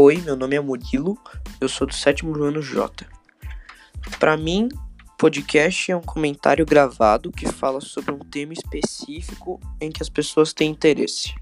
Oi, meu nome é Murilo, eu sou do sétimo ano J. Para mim, podcast é um comentário gravado que fala sobre um tema específico em que as pessoas têm interesse.